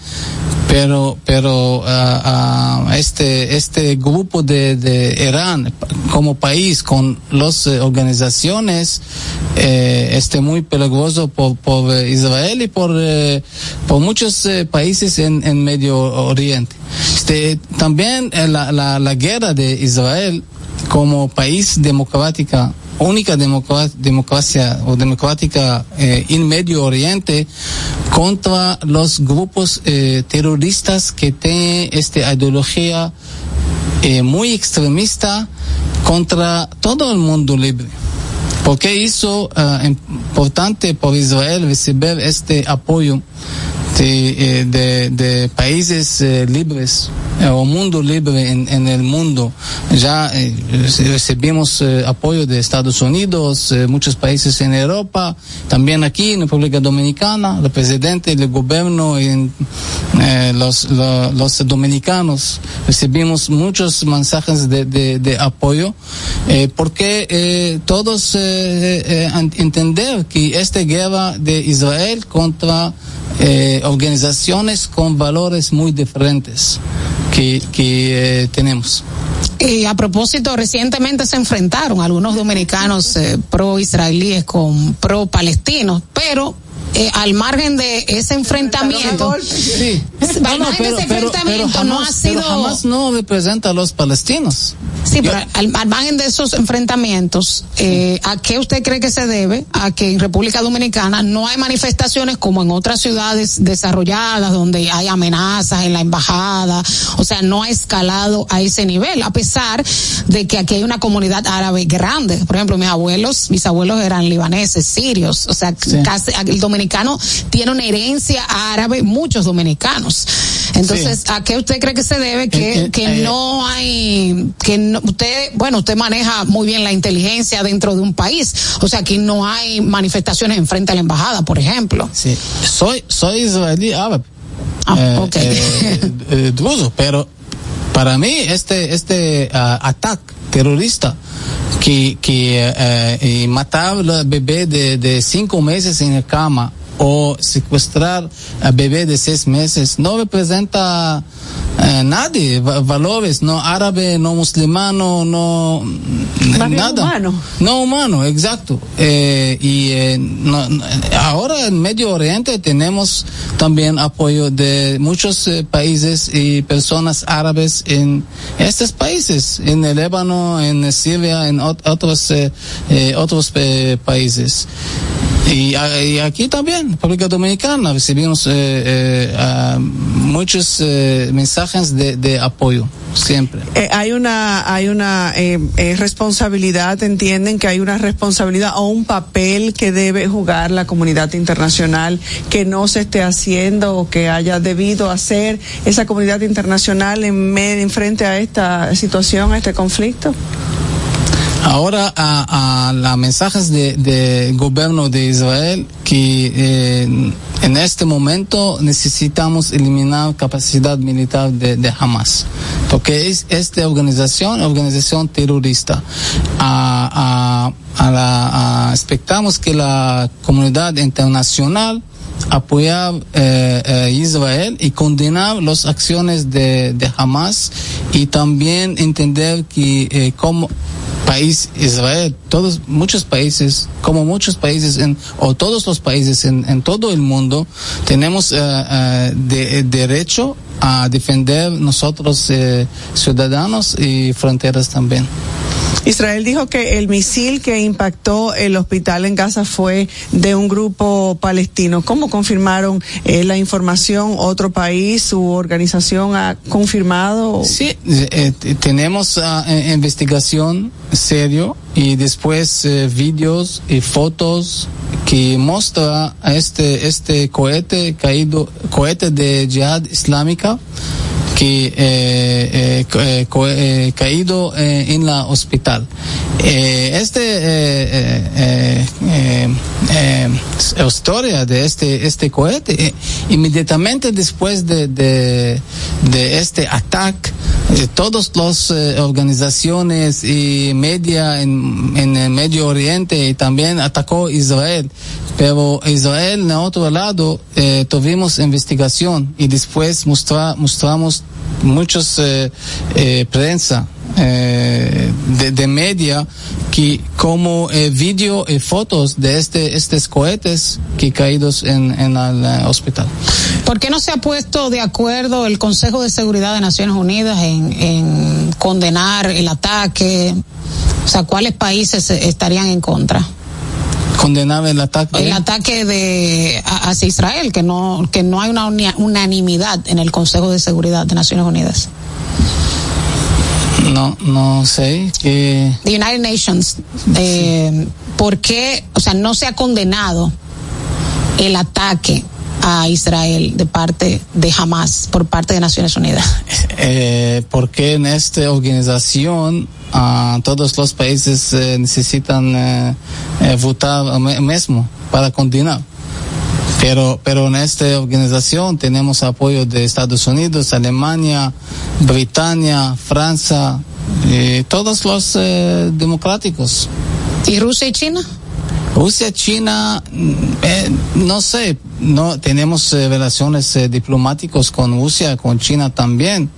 pero pero ah, este este grupo de, de Irán como país con las organizaciones este muy peligroso por, por Israel y por por muchos países en, en Medio Oriente. Este, también la, la, la guerra de Israel como país democrática única democracia o democrática eh, en Medio Oriente contra los grupos eh, terroristas que tienen esta ideología eh, muy extremista contra todo el mundo libre. Porque hizo importante por Israel recibir este apoyo de, de, de países libres o mundo libre en, en el mundo. Ya eh, recibimos eh, apoyo de Estados Unidos, eh, muchos países en Europa, también aquí en República Dominicana, el presidente del gobierno y los, los, dominicanos recibimos muchos mensajes de, de, de apoyo, porque todos entender que esta guerra de Israel contra organizaciones con valores muy diferentes que, que eh, tenemos. Y a propósito, recientemente se enfrentaron algunos dominicanos eh, pro israelíes con pro palestinos, pero eh, al margen de ese enfrentamiento, sí. al margen de ese enfrentamiento no ha sido. jamás no representa a los palestinos. Sí, pero al, al, margen de esos enfrentamientos, eh, ¿a qué usted cree que se debe? A que en República Dominicana no hay manifestaciones como en otras ciudades desarrolladas donde hay amenazas en la embajada, o sea, no ha escalado a ese nivel, a pesar de que aquí hay una comunidad árabe grande. Por ejemplo, mis abuelos, mis abuelos eran libaneses, sirios, o sea, sí. casi el dominicano tiene una herencia árabe, muchos dominicanos. Entonces, sí. ¿a qué usted cree que se debe que, eh, eh, que eh, no hay, que no, usted, bueno, usted maneja muy bien la inteligencia dentro de un país. O sea, aquí no hay manifestaciones en frente a la embajada, por ejemplo. Sí, soy, soy israelí árabe. Ah, eh, ok. Eh, eh, druso, pero para mí este, este uh, ataque terrorista que, que uh, matar al bebé de, de cinco meses en la cama o secuestrar a bebé de seis meses no representa eh, nadie, valores, no árabe, no musulmano, no Más nada. humano. No humano, exacto. Eh, y eh, no, ahora en Medio Oriente tenemos también apoyo de muchos eh, países y personas árabes en estos países, en el Líbano, en Siria, en ot otros, eh, otros países. Y, y, aquí también, República Dominicana, recibimos eh, eh, muchos eh, mensajes de, apoyo, siempre. hay una, hay una responsabilidad, entienden que hay una responsabilidad o un papel que debe jugar la comunidad internacional que no se esté haciendo o que haya debido hacer esa comunidad internacional en, en frente a esta situación, a este conflicto. Ahora a, a los mensajes de, de, gobierno de Israel que eh, en este momento necesitamos eliminar capacidad militar de, de Hamas, porque es esta organización, organización terrorista. A, a, a la, expectamos que la comunidad internacional apoyar eh, eh, Israel y condenar las acciones de, de Hamas y también entender que eh, como país Israel, todos, muchos países, como muchos países en, o todos los países en, en todo el mundo, tenemos de, derecho a defender nosotros eh, ciudadanos y fronteras también. Israel dijo que el misil que impactó el hospital en Gaza fue de un grupo palestino. ¿Cómo confirmaron eh, la información? ¿Otro país, su organización ha confirmado? Sí, eh, tenemos uh, investigación serio y después eh, vídeos y fotos que muestra este este cohete caído cohete de jihad islámica que eh, eh, eh, caído en la hospital. Este historia de este este cohete inmediatamente después de, de, este ataque eh, todas las eh, organizaciones y media en, en, el Medio Oriente y también atacó Israel. Pero Israel, en otro lado, eh, tuvimos investigación y después mostra, mostramos muchos eh, eh, prensa eh, de, de, media que como eh, video y fotos de este estos cohetes que caídos en, en el uh, hospital. ¿Por qué no se ha puesto de acuerdo el Consejo de Seguridad de Naciones Unidas en, en condenar el ataque? O sea, ¿cuáles países estarían en contra? condenar el ataque el ataque de hacia Israel que no que no hay una unanimidad en el Consejo de Seguridad de Naciones Unidas no no sé que the United Nations eh, por qué o sea no se ha condenado el ataque a Israel de parte de Hamas por parte de Naciones Unidas eh, porque en esta organización uh, todos los países eh, necesitan eh, eh, votar mismo para continuar. Pero, pero en esta organización tenemos apoyo de Estados Unidos, Alemania, Britania, Francia, y todos los eh, democráticos. ¿Y Rusia y China? Rusia, China, eh, no sé, no tenemos eh, relaciones eh, diplomáticas con Rusia, con China también.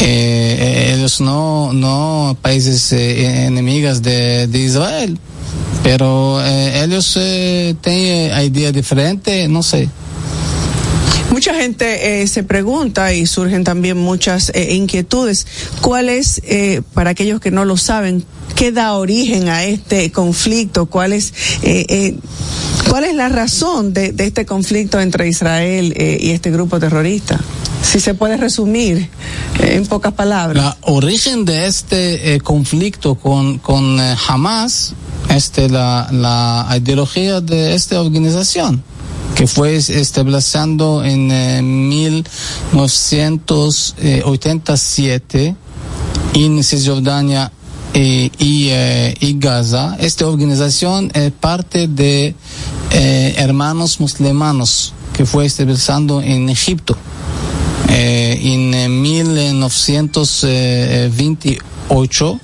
Eh, ellos no, no países eh, enemigos de, de, Israel, pero eh, ellos tienen idea diferente, no sé. Mucha gente se pregunta y surgen también muchas inquietudes. ¿Cuál es, para aquellos que no lo saben, qué da origen a este conflicto? ¿Cuál es, cuál es la razón de, de, este conflicto entre Israel y este grupo terrorista? Si se puede resumir eh, en pocas palabras. La origen de este eh, conflicto con, con eh, Hamas, este, la, la ideología de esta organización que fue estableciendo en eh, 1987 en Cisjordania y, y, Gaza. Esta organización es parte de hermanos musulmanos que fue estableciendo en Egipto eh, en 1928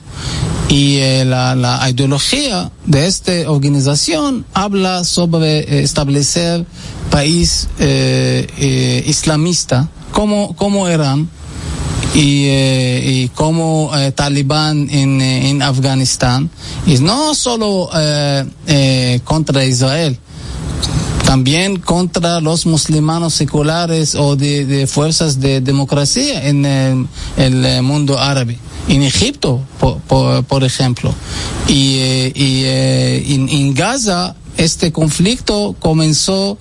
y eh, la, la, ideología de esta organización habla sobre establecer país eh, eh, islamista como, como Irán y, y como Talibán en, en, Afganistán. Y no solo contra Israel también contra los musulmanes seculares o de, fuerzas de democracia en el, el, mundo árabe. En Egipto, por, ejemplo. Y, eh, en, en, Gaza, este conflicto comenzó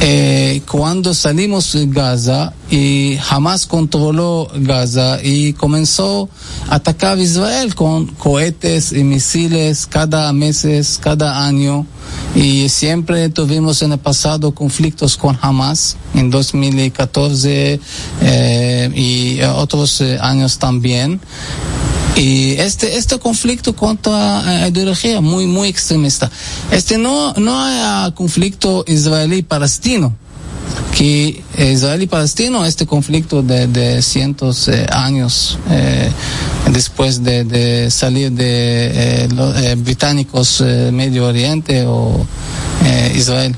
eh, cuando salimos de Gaza y jamás controló Gaza y comenzó a atacar a Israel con cohetes y misiles cada mes, cada año y siempre tuvimos en el pasado conflictos con Hamas en 2014 eh, y otros eh, años también y este este conflicto contra la ideología muy muy extremista este no no hay conflicto israelí palestino que Israel y Palestino este conflicto de, de cientos de años eh, después de, de, salir de eh, los eh, británicos Medio Oriente o Israel.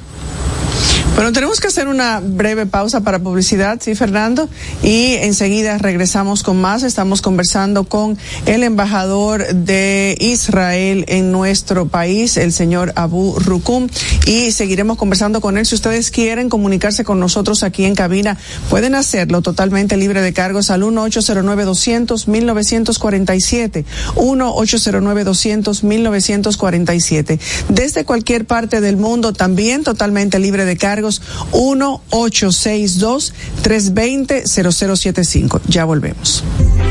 Bueno, tenemos que hacer una breve pausa para publicidad, sí, Fernando, y enseguida regresamos con más. Estamos conversando con el embajador de Israel en nuestro país, el señor Abu Rukum, y seguiremos conversando con él. Si ustedes quieren comunicarse con nosotros aquí en cabina, pueden hacerlo totalmente libre de cargos al 1-809-200-1947, 1-809-200-1947. Desde cualquier parte del mundo, también totalmente libre de cargos 1-862-320-0075. Ya volvemos.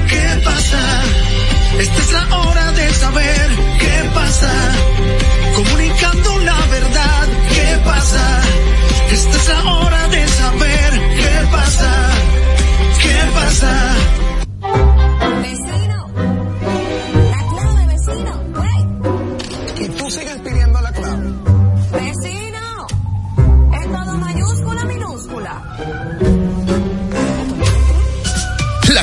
¿Qué pasa? Esta es la hora de saber qué pasa. Comunicando la verdad, ¿qué pasa? Esta es la hora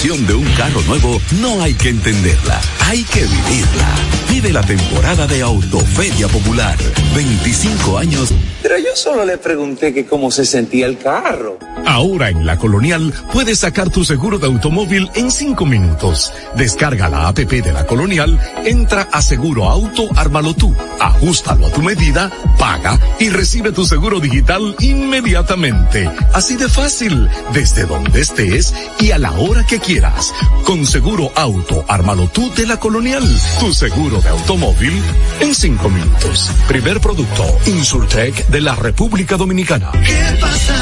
De un carro nuevo no hay que entenderla, hay que vivirla. Vive la temporada de Autoferia Popular. 25 años. Pero yo solo le pregunté que cómo se sentía el carro. Ahora en la Colonial puedes sacar tu seguro de automóvil en 5 minutos. Descarga la APP de la Colonial, entra a Seguro Auto, ármalo tú, ajustalo a tu medida, paga y recibe tu seguro digital inmediatamente. Así de fácil, desde donde estés y a la hora que quieras. Con Seguro Auto, ármalo tú de la Colonial. Tu seguro de automóvil en 5 minutos. Primer producto, Insurtech de la República Dominicana. ¿Qué pasa?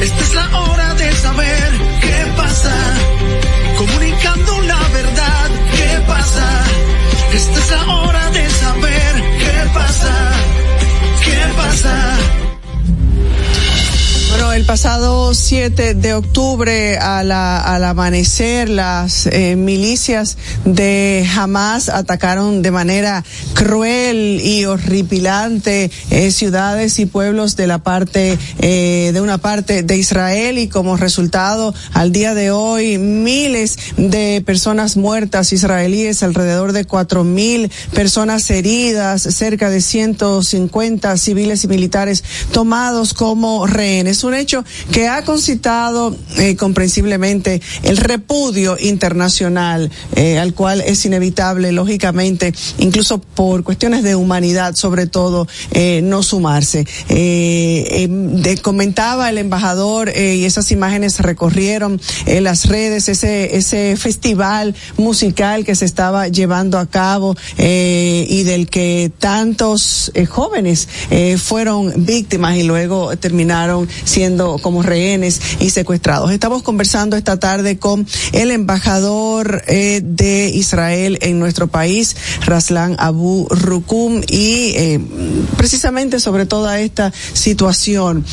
Esta es la hora de saber qué pasa. Comunicando la verdad, ¿qué pasa? Esta es la hora de saber qué pasa. ¿Qué pasa? Bueno, el pasado 7 de octubre al amanecer las eh, milicias de Hamas atacaron de manera cruel y horripilante eh, ciudades y pueblos de la parte eh, de una parte de Israel. Y como resultado al día de hoy miles de personas muertas israelíes, alrededor de cuatro mil personas heridas, cerca de 150 civiles y militares tomados como rehenes un hecho que ha concitado eh, comprensiblemente el repudio internacional, eh, al cual es inevitable, lógicamente, incluso por cuestiones de humanidad, sobre todo, eh, no sumarse. Em, comentaba el embajador y esas imágenes recorrieron las redes, ese, ese festival musical que se estaba llevando a cabo y del que tantos jóvenes fueron víctimas y luego terminaron como rehenes y secuestrados. Estamos conversando esta tarde con el embajador eh, de Israel en nuestro país, Raslan Abu Rukum, y eh, precisamente sobre toda esta situación.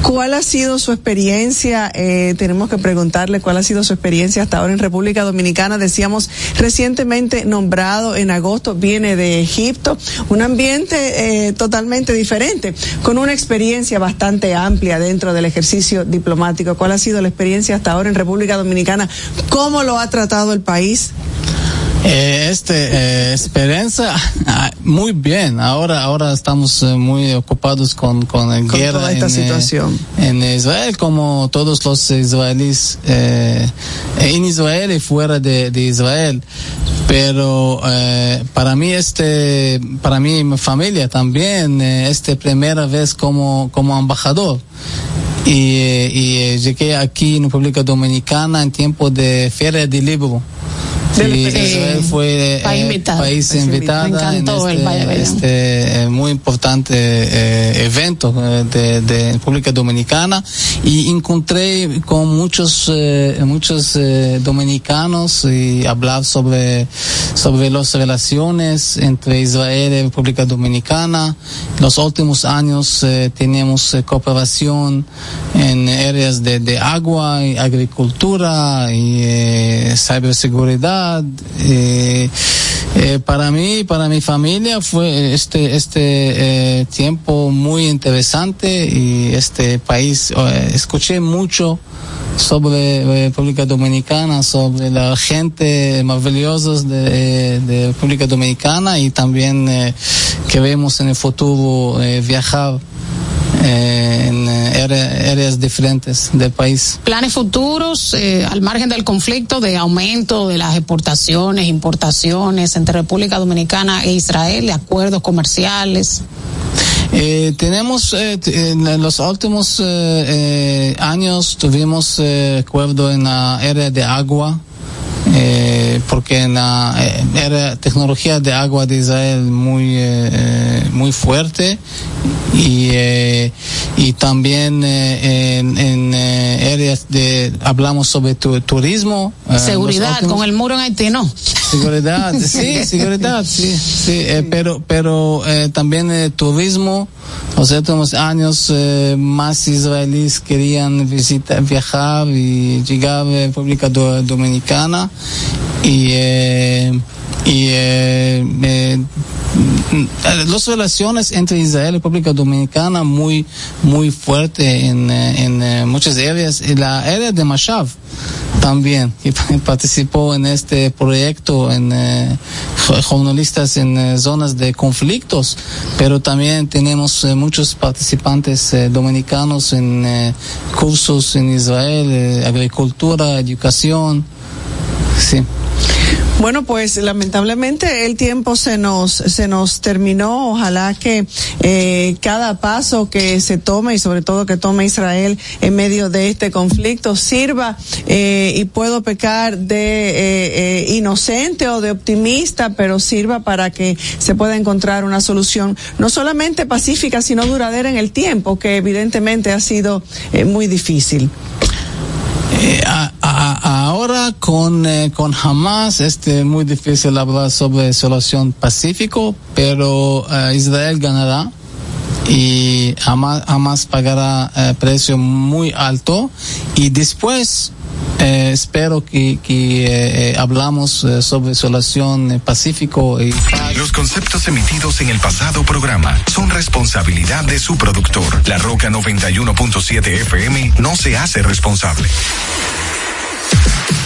¿Cuál ha sido su experiencia? Eh, tenemos que preguntarle cuál ha sido su experiencia hasta ahora en República Dominicana. Decíamos recientemente nombrado en agosto, viene de Egipto, un ambiente totalmente diferente, con una experiencia bastante amplia dentro del ejercicio diplomático. ¿Cuál ha sido la experiencia hasta ahora en República Dominicana? ¿Cómo lo ha tratado el país? Eh, este eh, experiencia ah, muy bien. Ahora ahora estamos eh, muy ocupados con con la con guerra toda esta en, eh, situación. en Israel como todos los israelíes eh, en Israel y fuera de, de Israel. Pero eh, para mí este para mí mi familia también este primera vez como como embajador. Y, y llegué aquí en República Dominicana en tiempo de Feria de Libro Eh, Israel fue país eh, país País invitada invitado. Me encantó en este, este eh, muy importante eh, evento eh, de, de República Dominicana y encontré con muchos eh, muchos eh, dominicanos y hablar sobre sobre las relaciones entre Israel y República Dominicana. Los últimos años eh, tenemos eh, cooperación en áreas de, de agua y agricultura y eh, eh, eh, para mí, para mi familia fue este este eh, tiempo muy interesante y este país escuché mucho sobre República Dominicana, sobre la gente maravillosa de, de República Dominicana y también queremos en el futuro viajar eh, en eh, área- áreas diferentes del país. planes futuros eh, al margen del conflicto de aumento de las exportaciones, importaciones entre República Dominicana e Israel, de acuerdos comerciales. Eh, tenemos, eh, en los últimos años tuvimos acuerdo en la área de agua, porque en la era tecnología de agua de Israel muy muy fuerte. Y y también en, en áreas de hablamos sobre turismo seguridad con el muro en Haití no seguridad sí seguridad sí sí pero pero también turismo. Los últimos años eh, más israelíes querían visitar, viajar y llegar a República Dominicana y, eh, y eh, las relaciones entre Israel y República Dominicana muy muy fuerte en, en muchas áreas y la área de Mashav también participó en este proyecto en eh, jornalistas en eh, zonas de conflictos. Pero también tenemos eh, muchos participantes dominicanos en cursos en Israel agricultura educación sí bueno, pues lamentablemente el tiempo se nos se nos terminó. Ojalá que eh, cada paso que se tome y sobre todo que tome Israel en medio de este conflicto sirva eh, y puedo pecar de eh, eh, inocente o de optimista, pero sirva para que se pueda encontrar una solución no solamente pacífica sino duradera en el tiempo, que evidentemente ha sido eh, muy difícil. Eh, ahora con, eh, con Hamas es este, muy difícil hablar sobre solución pacífico, pero eh, Israel ganará y Hamas, Hamas pagará precio muy alto. Y después eh, espero que, que eh, hablamos eh, sobre solución pacífico y Los conceptos emitidos en el pasado programa son responsabilidad de su productor. La Roca 91.7 FM no se hace responsable.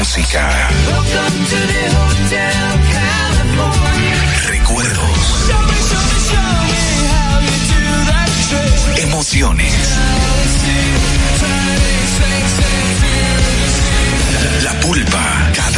música. Recuerdos. Emociones. La pulpa,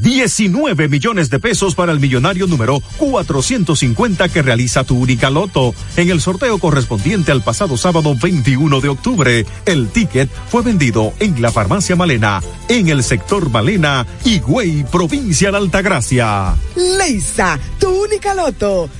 19 millones de pesos para el millonario número 450 que realiza tu única loto. En el sorteo correspondiente al pasado sábado 21 de octubre, el ticket fue vendido en la farmacia Malena, en el sector Malena, Higüey, provincia de Altagracia. Leisa, tu única loto,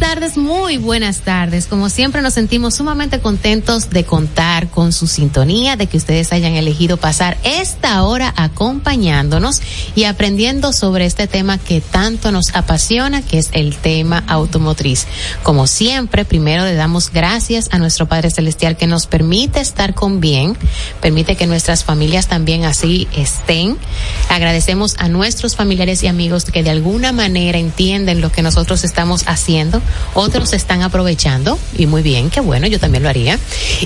Tardes, muy buenas tardes. Como siempre nos sentimos sumamente contentos de contar con su sintonía, de que ustedes hayan elegido pasar esta hora acompañándonos y aprendiendo sobre este tema que tanto nos apasiona, que es el tema automotriz. Como siempre, primero le damos gracias a nuestro Padre Celestial que nos permite estar con bien, permite que nuestras familias también así estén. Agradecemos a nuestros familiares y amigos que de alguna manera entienden lo que nosotros estamos haciendo, otros están aprovechando y muy bien, qué bueno, yo también lo haría.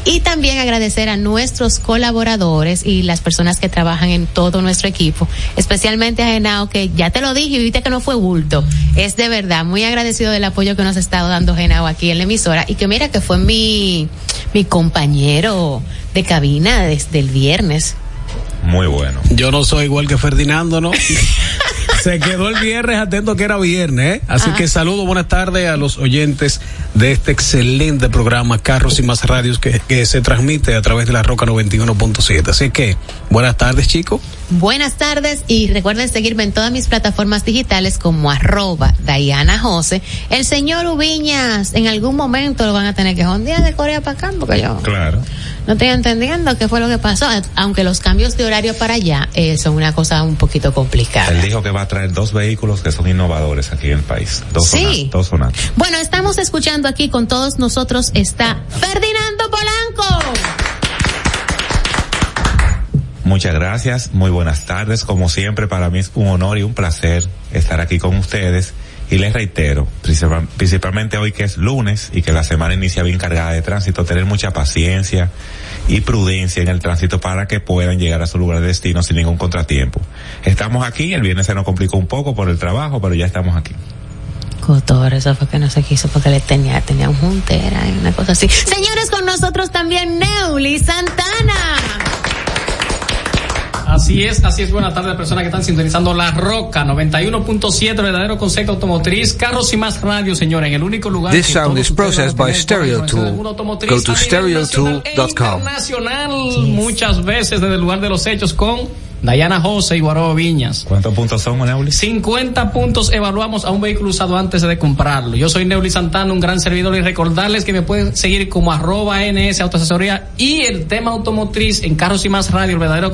Y también agradecer a nuestros colaboradores y las personas que trabajan en todo nuestro equipo, especialmente a Genao, que ya te lo dije viste que no fue bulto. Es de verdad muy agradecido del apoyo que nos ha estado dando Genao aquí en la emisora y que mira que fue mi, mi compañero de cabina desde el viernes. Muy bueno. Yo no soy igual que Ferdinando, ¿no? Se quedó el viernes atento que era viernes, ¿eh? Así que saludo, buenas tardes a los oyentes de este excelente programa Carros y Más Radios que, que se transmite a través de la Roca 91.7. Así que, buenas tardes, chicos. Buenas tardes y recuerden seguirme en todas mis plataformas digitales como arroba Diana Jose. El señor Ubiñas en algún momento lo van a tener que jondear de Corea para acá porque yo Claro. no estoy entendiendo qué fue lo que pasó, aunque los cambios de horario para allá eh, son una cosa un poquito complicada. Él dijo que va a traer dos vehículos que son innovadores aquí en el país. Dos Sí. dos sonatas. Bueno, estamos escuchando aquí con todos nosotros está Ferdinando Polanco. Muchas gracias, muy buenas tardes. Como siempre, para mí es un honor y un placer estar aquí con ustedes. Y les reitero, principal- principalmente hoy que es lunes y que la semana inicia bien cargada de tránsito, tener mucha paciencia y prudencia en el tránsito para que puedan llegar a su lugar de destino sin ningún contratiempo. Estamos aquí, el viernes se nos complicó un poco por el trabajo, pero ya estamos aquí. Cotor, eso fue que no se quiso porque le tenía, tenía un juntera y una cosa así. Señores, con nosotros también Neuli Santana. Así es, así es. Buenas tardes, personas que están sintonizando La Roca 91.7, verdadero concepto automotriz, carros y más radio, señores, en el único lugar. This que sound is processed by Stereo Tool. Go to nacional e stereotool.com. Internacional, muchas veces desde el lugar de los hechos con Dayana Jose y Guarobo Viñas. ¿Cuántos puntos son, Neuli? 50 puntos evaluamos a un vehículo usado antes de comprarlo. Yo soy Neuli Santana, un gran servidor y recordarles que me pueden seguir como arroba NS Autoasesoría y el tema automotriz en Carros y Más Radio, el verdadero,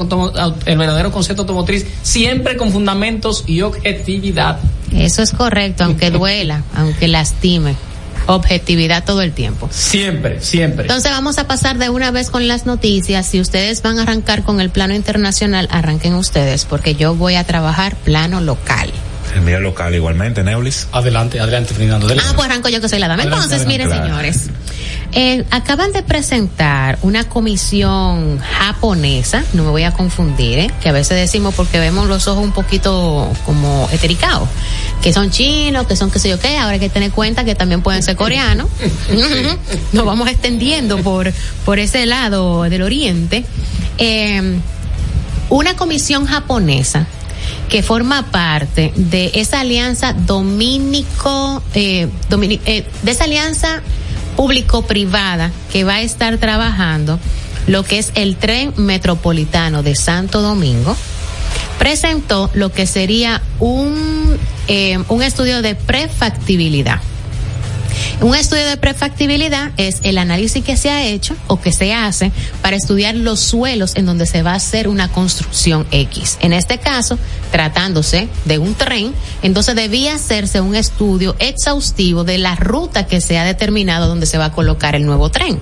el verdadero concepto automotriz, siempre con fundamentos y objetividad. Eso es correcto, aunque duela, aunque lastime. Objetividad todo el tiempo. Siempre, siempre. Entonces vamos a pasar de una vez con las noticias. Si ustedes van a arrancar con el plano internacional, arranquen ustedes, porque yo voy a trabajar plano local. El mío local igualmente, Neulis. Adelante, adelante, Fernando. Ah, pues arranco yo que soy la dama. Adelante, Entonces, miren, adelante. señores, eh, acaban de presentar una comisión japonesa, no me voy a confundir, ¿eh? que a veces decimos porque vemos los ojos un poquito como etericados, que son chinos, que son qué sé yo qué, ahora hay que tener cuenta que también pueden ser coreanos. Nos vamos extendiendo por, por ese lado del oriente. Eh, una comisión japonesa que forma parte de esa alianza dominico, eh, domini- eh, de esa alianza público-privada que va a estar trabajando lo que es el tren metropolitano de Santo Domingo, presentó lo que sería un, eh, un estudio de prefactibilidad. Un estudio de prefactibilidad es el análisis que se ha hecho o que se hace para estudiar los suelos en donde se va a hacer una construcción X. En este caso, tratándose de un tren, entonces debía hacerse un estudio exhaustivo de la ruta que se ha determinado donde se va a colocar el nuevo tren.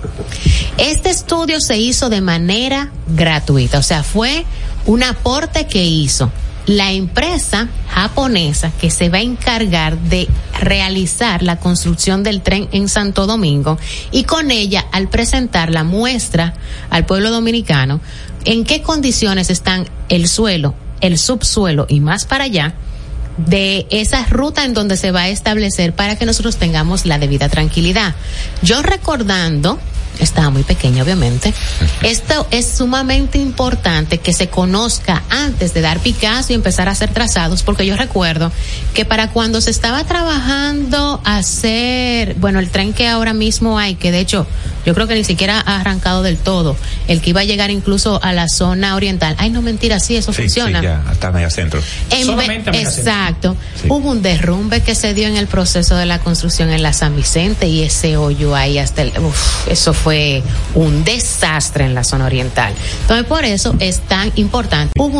Este estudio se hizo de manera gratuita, o sea, fue un aporte que hizo la empresa japonesa que se va a encargar de realizar la construcción del tren en Santo Domingo y con ella al presentar la muestra al pueblo dominicano en qué condiciones están el suelo, el subsuelo y más para allá de esa ruta en donde se va a establecer para que nosotros tengamos la debida tranquilidad. Yo recordando estaba muy pequeña obviamente. Esto es sumamente importante que se conozca antes de dar Picasso y empezar a hacer trazados, porque yo recuerdo que para cuando se estaba trabajando hacer, bueno, el tren que ahora mismo hay, que de hecho yo creo que ni siquiera ha arrancado del todo. El que iba a llegar incluso a la zona oriental. Ay, no mentira, sí, eso Sí, funciona. sí, ya, hasta medio centro. En Solamente exacto. Hubo un derrumbe que se dio en el proceso de la construcción en la San Vicente y ese hoyo ahí hasta el, uf, eso fue un desastre en la zona oriental. Entonces por eso es tan importante. Hubo un